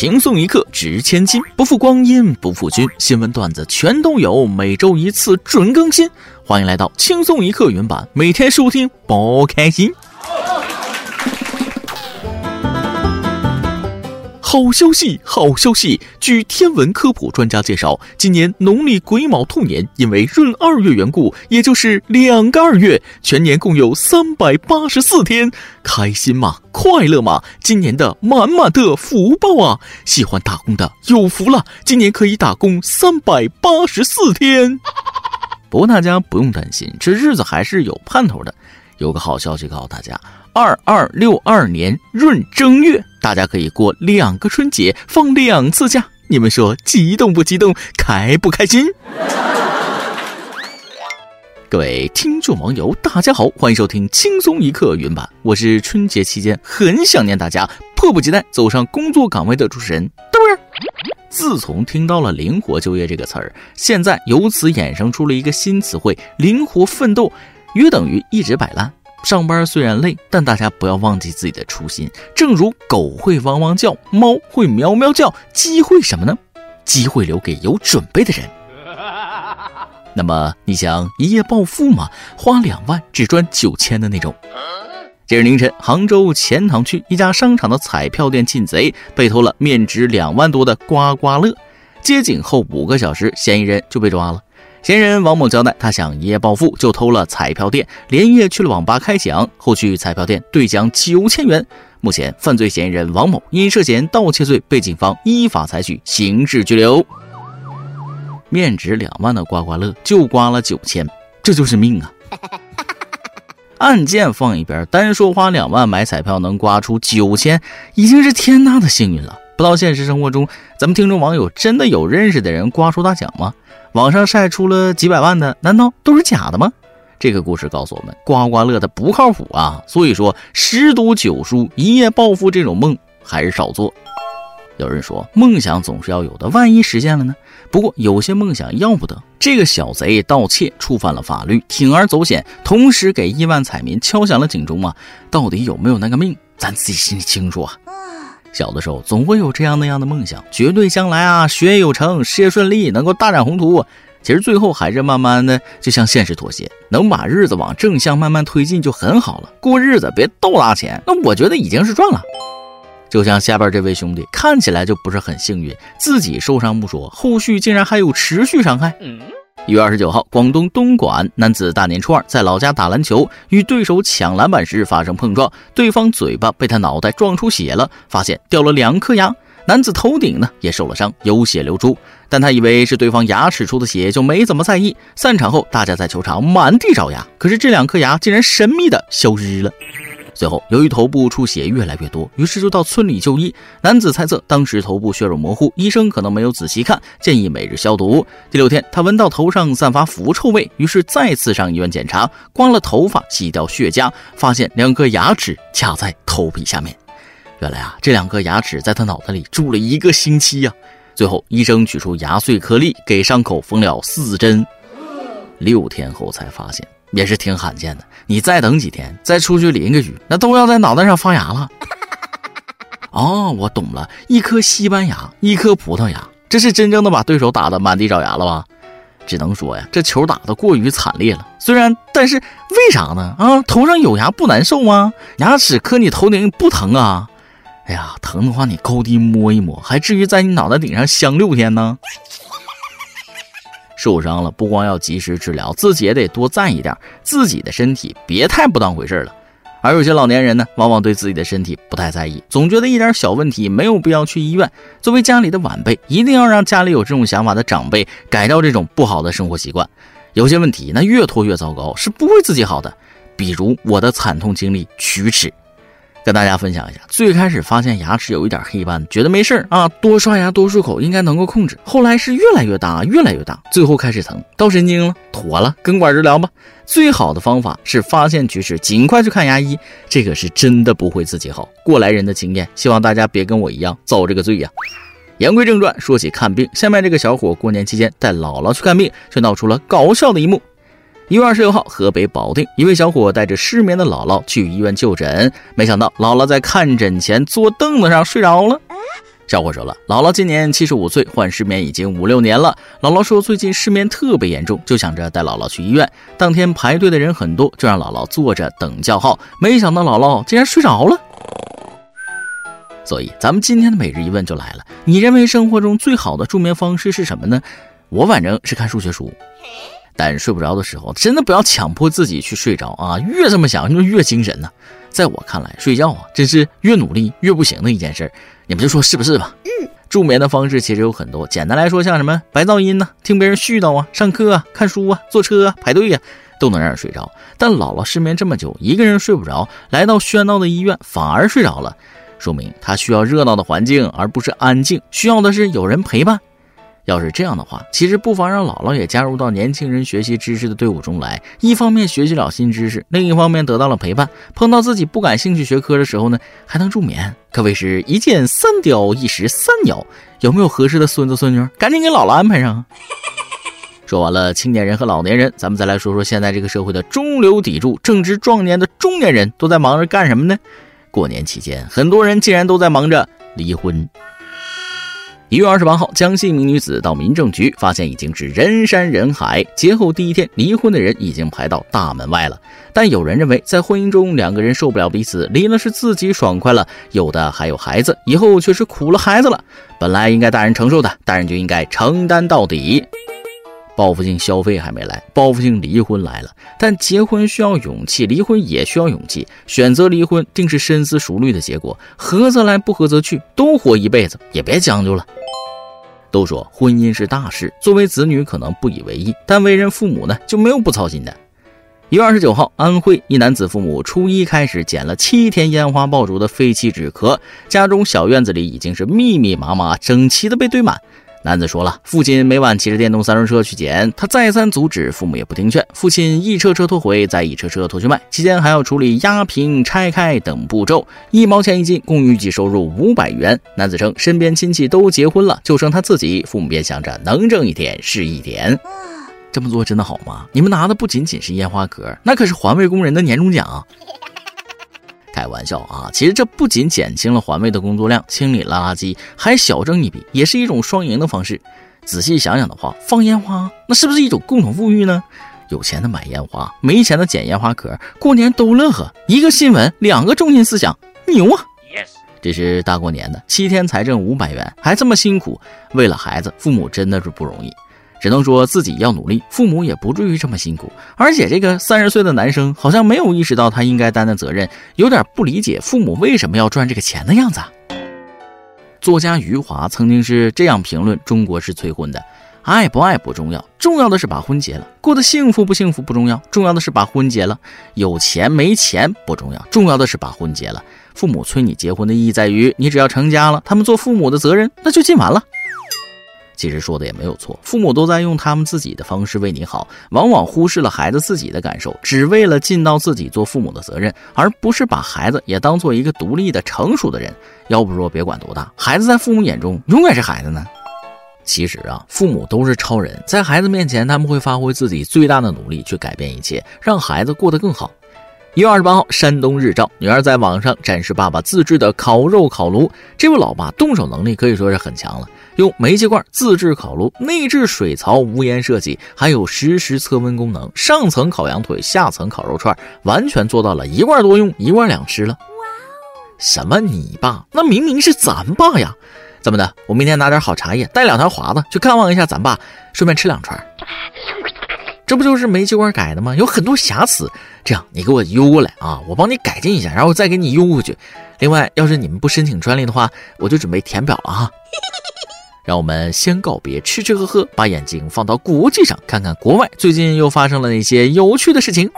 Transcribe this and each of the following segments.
轻松一刻值千金，不负光阴不负君。新闻段子全都有，每周一次准更新。欢迎来到轻松一刻原版，每天收听包开心。好消息，好消息！据天文科普专家介绍，今年农历癸卯兔年，因为闰二月缘故，也就是两个二月，全年共有三百八十四天。开心吗？快乐吗？今年的满满的福报啊！喜欢打工的有福了，今年可以打工三百八十四天。不过大家不用担心，这日子还是有盼头的。有个好消息告诉大家。二二六二年闰正月，大家可以过两个春节，放两次假。你们说激动不激动？开不开心？各位听众网友，大家好，欢迎收听轻松一刻云版。我是春节期间很想念大家，迫不及待走上工作岗位的主持人豆儿。自从听到了“灵活就业”这个词儿，现在由此衍生出了一个新词汇“灵活奋斗”，约等于一直摆烂。上班虽然累，但大家不要忘记自己的初心。正如狗会汪汪叫，猫会喵喵叫，机会什么呢？机会留给有准备的人。那么你想一夜暴富吗？花两万只赚九千的那种？今日凌晨，杭州钱塘区一家商场的彩票店进贼，被偷了面值两万多的刮刮乐。接警后五个小时，嫌疑人就被抓了。嫌疑人王某交代，他想一夜暴富，就偷了彩票店，连夜去了网吧开奖，后去彩票店兑奖九千元。目前，犯罪嫌疑人王某因涉嫌盗窃罪被警方依法采取刑事拘留。面值两万的刮刮乐就刮了九千，这就是命啊！案件放一边，单说花两万买彩票能刮出九千，已经是天大的幸运了。不知道现实生活中，咱们听众网友真的有认识的人刮出大奖吗？网上晒出了几百万的，难道都是假的吗？这个故事告诉我们，刮刮乐的不靠谱啊！所以说，十赌九输，一夜暴富这种梦还是少做。有人说，梦想总是要有的，万一实现了呢？不过有些梦想要不得。这个小贼盗窃触犯了法律，铤而走险，同时给亿万彩民敲响了警钟啊！到底有没有那个命，咱自己心里清楚啊。小的时候总会有这样那样的梦想，绝对将来啊，学业有成，事业顺利，能够大展宏图。其实最后还是慢慢的就向现实妥协，能把日子往正向慢慢推进就很好了。过日子别倒大钱，那我觉得已经是赚了。就像下边这位兄弟，看起来就不是很幸运，自己受伤不说，后续竟然还有持续伤害。一月二十九号，广东东莞男子大年初二在老家打篮球，与对手抢篮板时发生碰撞，对方嘴巴被他脑袋撞出血了，发现掉了两颗牙。男子头顶呢也受了伤，有血流出，但他以为是对方牙齿出的血，就没怎么在意。散场后，大家在球场满地找牙，可是这两颗牙竟然神秘的消失了。最后，由于头部出血越来越多，于是就到村里就医。男子猜测当时头部血肉模糊，医生可能没有仔细看，建议每日消毒。第六天，他闻到头上散发腐臭味，于是再次上医院检查，刮了头发，洗掉血痂，发现两颗牙齿卡在头皮下面。原来啊，这两颗牙齿在他脑袋里住了一个星期呀。最后，医生取出牙碎颗粒，给伤口缝了四针。六天后才发现。也是挺罕见的，你再等几天，再出去淋个雨，那都要在脑袋上发芽了。哦，我懂了，一颗西班牙，一颗葡萄牙，这是真正的把对手打得满地找牙了吧？只能说呀，这球打得过于惨烈了。虽然，但是为啥呢？啊，头上有牙不难受吗？牙齿磕你头顶不疼啊？哎呀，疼的话你高低摸一摸，还至于在你脑袋顶上镶六天呢？受伤了，不光要及时治疗，自己也得多在意点自己的身体，别太不当回事了。而有些老年人呢，往往对自己的身体不太在意，总觉得一点小问题没有必要去医院。作为家里的晚辈，一定要让家里有这种想法的长辈改掉这种不好的生活习惯。有些问题，那越拖越糟糕，是不会自己好的。比如我的惨痛经历——龋齿。跟大家分享一下，最开始发现牙齿有一点黑斑，觉得没事儿啊，多刷牙多漱口应该能够控制。后来是越来越大，越来越大，最后开始疼，到神经了，妥了，根管治疗吧。最好的方法是发现龋齿尽快去看牙医，这个是真的不会自己好。过来人的经验，希望大家别跟我一样遭这个罪呀。言归正传，说起看病，下面这个小伙过年期间带姥姥去看病，却闹出了搞笑的一幕。一月二十六号，河北保定一位小伙带着失眠的姥姥去医院就诊，没想到姥姥在看诊前坐凳子上睡着了。小伙说了，姥姥今年七十五岁，患失眠已经五六年了。姥姥说最近失眠特别严重，就想着带姥姥去医院。当天排队的人很多，就让姥姥坐着等叫号。没想到姥姥竟然睡着了。所以咱们今天的每日一问就来了：你认为生活中最好的助眠方式是什么呢？我反正是看数学书。但睡不着的时候，真的不要强迫自己去睡着啊！越这么想就越精神呢。在我看来，睡觉啊，真是越努力越不行的一件事。你们就说是不是吧？嗯，助眠的方式其实有很多。简单来说，像什么白噪音呢，听别人絮叨啊，上课啊，看书啊，坐车啊，排队呀，都能让人睡着。但姥姥失眠这么久，一个人睡不着，来到喧闹的医院反而睡着了，说明她需要热闹的环境，而不是安静，需要的是有人陪伴。要是这样的话，其实不妨让姥姥也加入到年轻人学习知识的队伍中来。一方面学习了新知识，另一方面得到了陪伴。碰到自己不感兴趣学科的时候呢，还能助眠，可谓是一箭三雕，一石三鸟。有没有合适的孙子孙女？赶紧给姥姥安排上。说完了青年人和老年人，咱们再来说说现在这个社会的中流砥柱、正值壮年的中年人都在忙着干什么呢？过年期间，很多人竟然都在忙着离婚。一月二十八号，江西一名女子到民政局，发现已经是人山人海。节后第一天，离婚的人已经排到大门外了。但有人认为，在婚姻中两个人受不了彼此，离了是自己爽快了；有的还有孩子，以后却是苦了孩子了。本来应该大人承受的，大人就应该承担到底。报复性消费还没来，报复性离婚来了。但结婚需要勇气，离婚也需要勇气。选择离婚定是深思熟虑的结果，合则来，不合则去，都活一辈子，也别将就了。都说婚姻是大事，作为子女可能不以为意，但为人父母呢就没有不操心的。一月二十九号，安徽一男子父母初一开始捡了七天烟花爆竹的废弃纸壳，家中小院子里已经是密密麻麻、整齐的被堆满。男子说了，父亲每晚骑着电动三轮车去捡，他再三阻止，父母也不听劝。父亲一车车拖回，再一车车拖去卖，期间还要处理压平、拆开等步骤，一毛钱一斤，共预计收入五百元。男子称，身边亲戚都结婚了，就剩他自己，父母便想着能挣一点是一点。这么做真的好吗？你们拿的不仅仅是烟花壳，那可是环卫工人的年终奖。开玩笑啊！其实这不仅减轻了环卫的工作量，清理了垃圾，还小挣一笔，也是一种双赢的方式。仔细想想的话，放烟花那是不是一种共同富裕呢？有钱的买烟花，没钱的捡烟花壳，过年都乐呵。一个新闻，两个中心思想，牛啊！Yes，这是大过年的，七天才挣五百元，还这么辛苦，为了孩子，父母真的是不容易。只能说自己要努力，父母也不至于这么辛苦。而且这个三十岁的男生好像没有意识到他应该担的责任，有点不理解父母为什么要赚这个钱的样子。作家余华曾经是这样评论中国式催婚的：爱不爱不重要，重要的是把婚结了；过得幸福不幸福不重要，重要的是把婚结了；有钱没钱不重要，重要的是把婚结了。父母催你结婚的意义在于，你只要成家了，他们做父母的责任那就尽完了。其实说的也没有错，父母都在用他们自己的方式为你好，往往忽视了孩子自己的感受，只为了尽到自己做父母的责任，而不是把孩子也当做一个独立的成熟的人。要不说别管多大，孩子在父母眼中永远是孩子呢。其实啊，父母都是超人，在孩子面前，他们会发挥自己最大的努力去改变一切，让孩子过得更好。一月二十八号，山东日照，女儿在网上展示爸爸自制的烤肉烤炉。这位老爸动手能力可以说是很强了，用煤气罐自制烤炉，内置水槽，无烟设计，还有实时测温功能。上层烤羊腿，下层烤肉串，完全做到了一罐多用，一罐两吃了。哇哦！什么你爸？那明明是咱爸呀！怎么的？我明天拿点好茶叶，带两条华子去看望一下咱爸，顺便吃两串。这不就是煤气罐改的吗？有很多瑕疵。这样，你给我邮过来啊，我帮你改进一下，然后再给你邮回去。另外，要是你们不申请专利的话，我就准备填表了哈。让我们先告别吃吃喝喝，把眼睛放到国际上，看看国外最近又发生了哪些有趣的事情。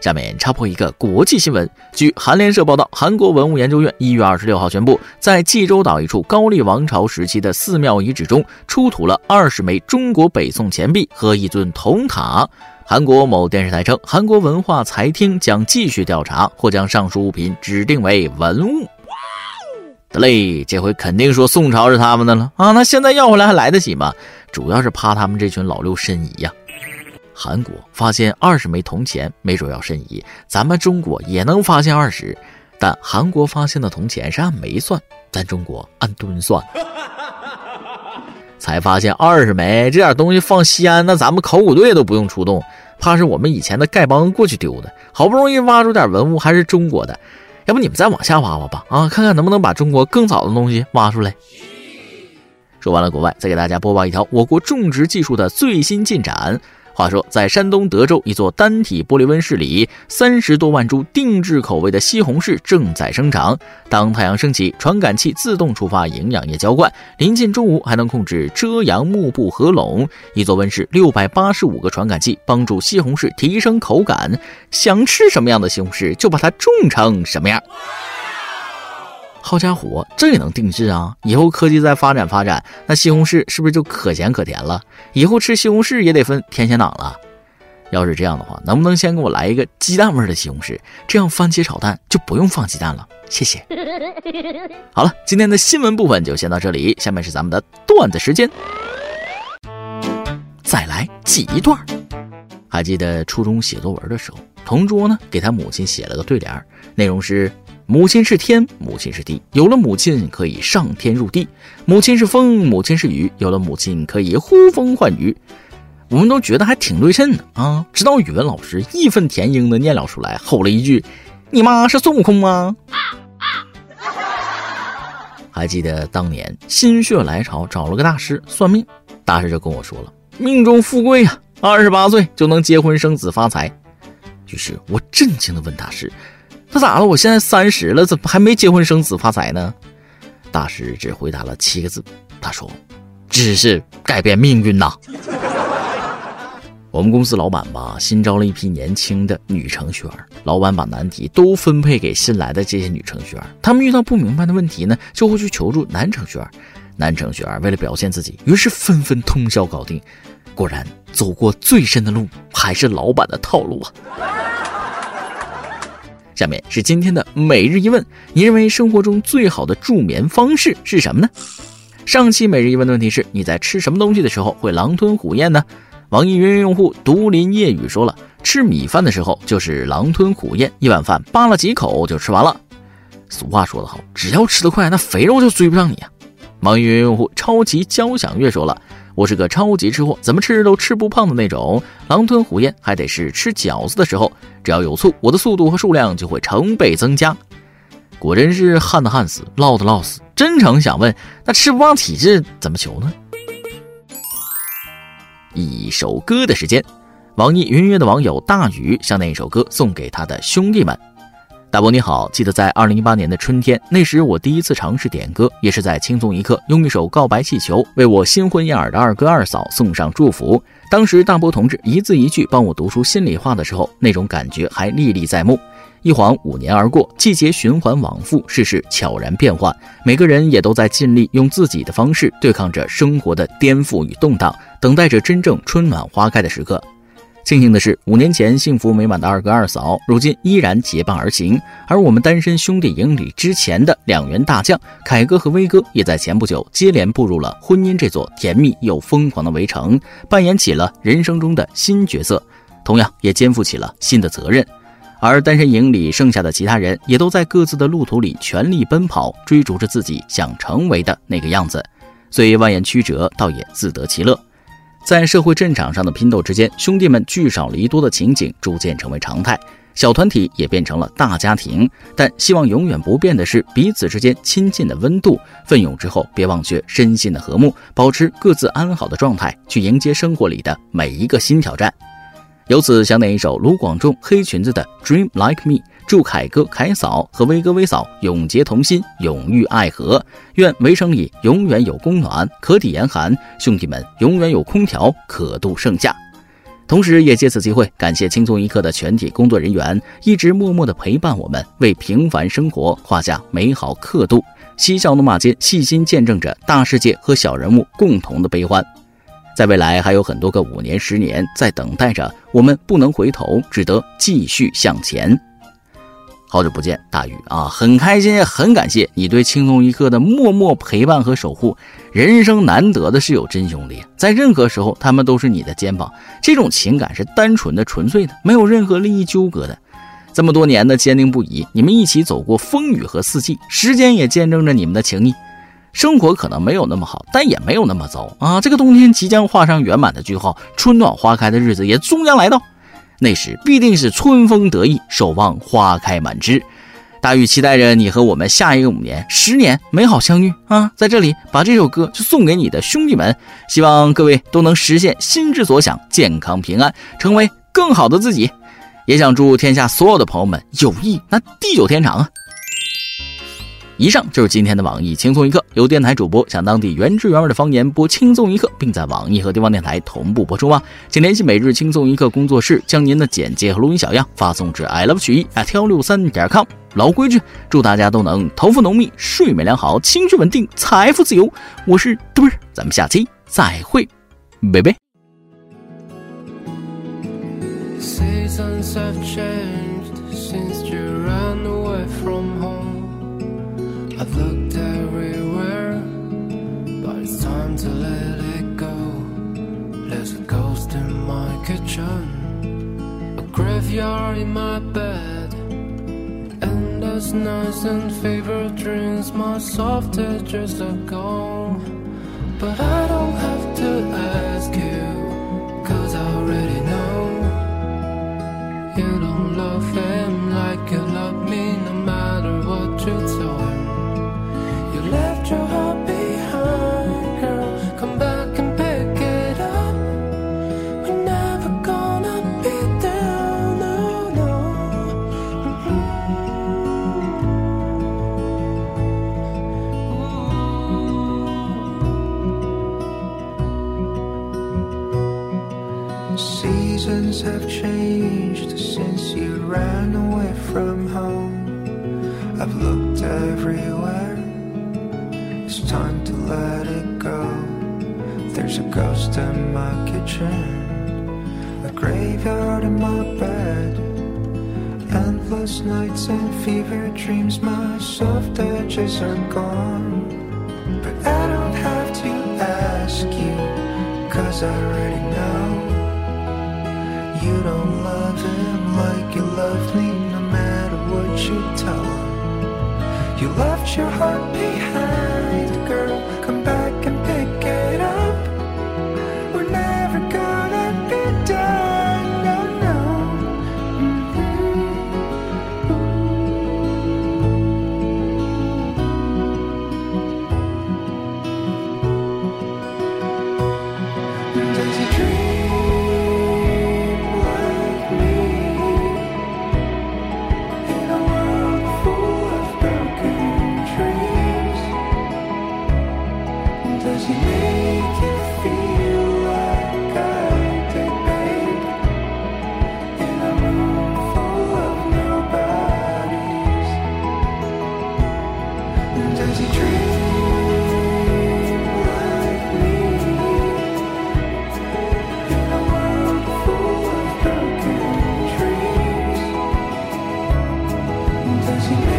下面插播一个国际新闻。据韩联社报道，韩国文物研究院一月二十六号宣布，在济州岛一处高丽王朝时期的寺庙遗址中出土了二十枚中国北宋钱币和一尊铜塔。韩国某电视台称，韩国文化财厅将继续调查，或将上述物品指定为文物。得嘞，这回肯定说宋朝是他们的了啊！那现在要回来还来得及吗？主要是怕他们这群老六申遗呀。韩国发现二十枚铜钱，没准要申遗。咱们中国也能发现二十，但韩国发现的铜钱是按枚算，咱中国按吨算。才发现二十枚这点东西放西安，那咱们考古队都不用出动，怕是我们以前的丐帮过去丢的。好不容易挖出点文物，还是中国的，要不你们再往下挖挖吧？啊，看看能不能把中国更早的东西挖出来。说完了国外，再给大家播报一条我国种植技术的最新进展。话说，在山东德州一座单体玻璃温室里，三十多万株定制口味的西红柿正在生长。当太阳升起，传感器自动触发营养液浇灌，临近中午还能控制遮阳幕布合拢。一座温室六百八十五个传感器，帮助西红柿提升口感。想吃什么样的西红柿，就把它种成什么样。好家伙，这也能定制啊！以后科技再发展发展，那西红柿是不是就可咸可甜了？以后吃西红柿也得分甜咸党了。要是这样的话，能不能先给我来一个鸡蛋味的西红柿？这样番茄炒蛋就不用放鸡蛋了。谢谢。好了，今天的新闻部分就先到这里，下面是咱们的段子时间。再来记一段。还记得初中写作文的时候，同桌呢给他母亲写了个对联，内容是。母亲是天，母亲是地，有了母亲可以上天入地；母亲是风，母亲是雨，有了母亲可以呼风唤雨。我们都觉得还挺对称的啊！直到语文老师义愤填膺的念了出来，吼了一句：“你妈是孙悟空吗？”还记得当年心血来潮找了个大师算命，大师就跟我说了：“命中富贵呀，二十八岁就能结婚生子发财。”于是我震惊的问大师。那咋了？我现在三十了，怎么还没结婚生子发财呢？大师只回答了七个字，他说：“知识改变命运呐。”我们公司老板吧，新招了一批年轻的女程序员，老板把难题都分配给新来的这些女程序员，他们遇到不明白的问题呢，就会去求助男程序员。男程序员为了表现自己，于是纷纷通宵搞定。果然，走过最深的路还是老板的套路啊。下面是今天的每日一问，你认为生活中最好的助眠方式是什么呢？上期每日一问的问题是：你在吃什么东西的时候会狼吞虎咽呢？网易云用户独林夜雨说了，吃米饭的时候就是狼吞虎咽，一碗饭扒了几口就吃完了。俗话说得好，只要吃得快，那肥肉就追不上你啊。网易云用户超级交响乐说了。我是个超级吃货，怎么吃都吃不胖的那种。狼吞虎咽还得是吃饺子的时候，只要有醋，我的速度和数量就会成倍增加。果真是旱的旱死，涝的涝死。真诚想问，那吃不胖体质怎么求呢？一首歌的时间，网易云音乐的网友大宇向那首歌送给他的兄弟们。大伯你好，记得在二零一八年的春天，那时我第一次尝试点歌，也是在轻松一刻用一首《告白气球》为我新婚燕尔的二哥二嫂送上祝福。当时大伯同志一字一句帮我读出心里话的时候，那种感觉还历历在目。一晃五年而过，季节循环往复，世事悄然变换，每个人也都在尽力用自己的方式对抗着生活的颠覆与动荡，等待着真正春暖花开的时刻。庆幸的是，五年前幸福美满的二哥二嫂，如今依然结伴而行。而我们单身兄弟营里之前的两员大将凯哥和威哥，也在前不久接连步入了婚姻这座甜蜜又疯狂的围城，扮演起了人生中的新角色，同样也肩负起了新的责任。而单身营里剩下的其他人，也都在各自的路途里全力奔跑，追逐着自己想成为的那个样子。虽蜿蜒曲折，倒也自得其乐。在社会战场上的拼斗之间，兄弟们聚少离多的情景逐渐成为常态，小团体也变成了大家庭。但希望永远不变的是彼此之间亲近的温度。奋勇之后，别忘却身心的和睦，保持各自安好的状态，去迎接生活里的每一个新挑战。由此想点一首卢广仲《黑裙子》的《Dream Like Me》。祝凯哥、凯嫂和威哥、威嫂永结同心，永浴爱河。愿围城里永远有供暖，可抵严寒；兄弟们永远有空调，可度盛夏。同时，也借此机会感谢轻松一刻的全体工作人员，一直默默的陪伴我们，为平凡生活画下美好刻度。嬉笑怒骂间，细心见证着大世界和小人物共同的悲欢。在未来还有很多个五年、十年在等待着我们，不能回头，只得继续向前。好久不见，大宇啊，很开心，很感谢你对轻松一刻的默默陪伴和守护。人生难得的是有真兄弟，在任何时候，他们都是你的肩膀。这种情感是单纯的、纯粹的，没有任何利益纠葛的。这么多年的坚定不移，你们一起走过风雨和四季，时间也见证着你们的情谊。生活可能没有那么好，但也没有那么糟啊！这个冬天即将画上圆满的句号，春暖花开的日子也终将来到，那时必定是春风得意，守望花开满枝。大禹期待着你和我们下一个五年、十年美好相遇啊！在这里把这首歌就送给你的兄弟们，希望各位都能实现心之所想，健康平安，成为更好的自己。也想祝天下所有的朋友们友谊那地久天长啊！以上就是今天的网易轻松一刻，由电台主播向当地原汁原味的方言播轻松一刻，并在网易和地方电台同步播出吗？请联系每日轻松一刻工作室，将您的简介和录音小样发送至 i love 曲艺 at 幺六三点 com。老规矩，祝大家都能头发浓密、睡眠良好、情绪稳定、财富自由。我是墩儿，咱们下期再会，拜拜。I've graveyard in my bed. Endless nights and favorite dreams, my soft edges are gone. But I don't have to ask Endless nights and fever dreams, my soft edges are gone. But I don't have to ask you, cause I already know. You don't love him like you loved me, no matter what you tell him. You left your heart behind, 恭喜。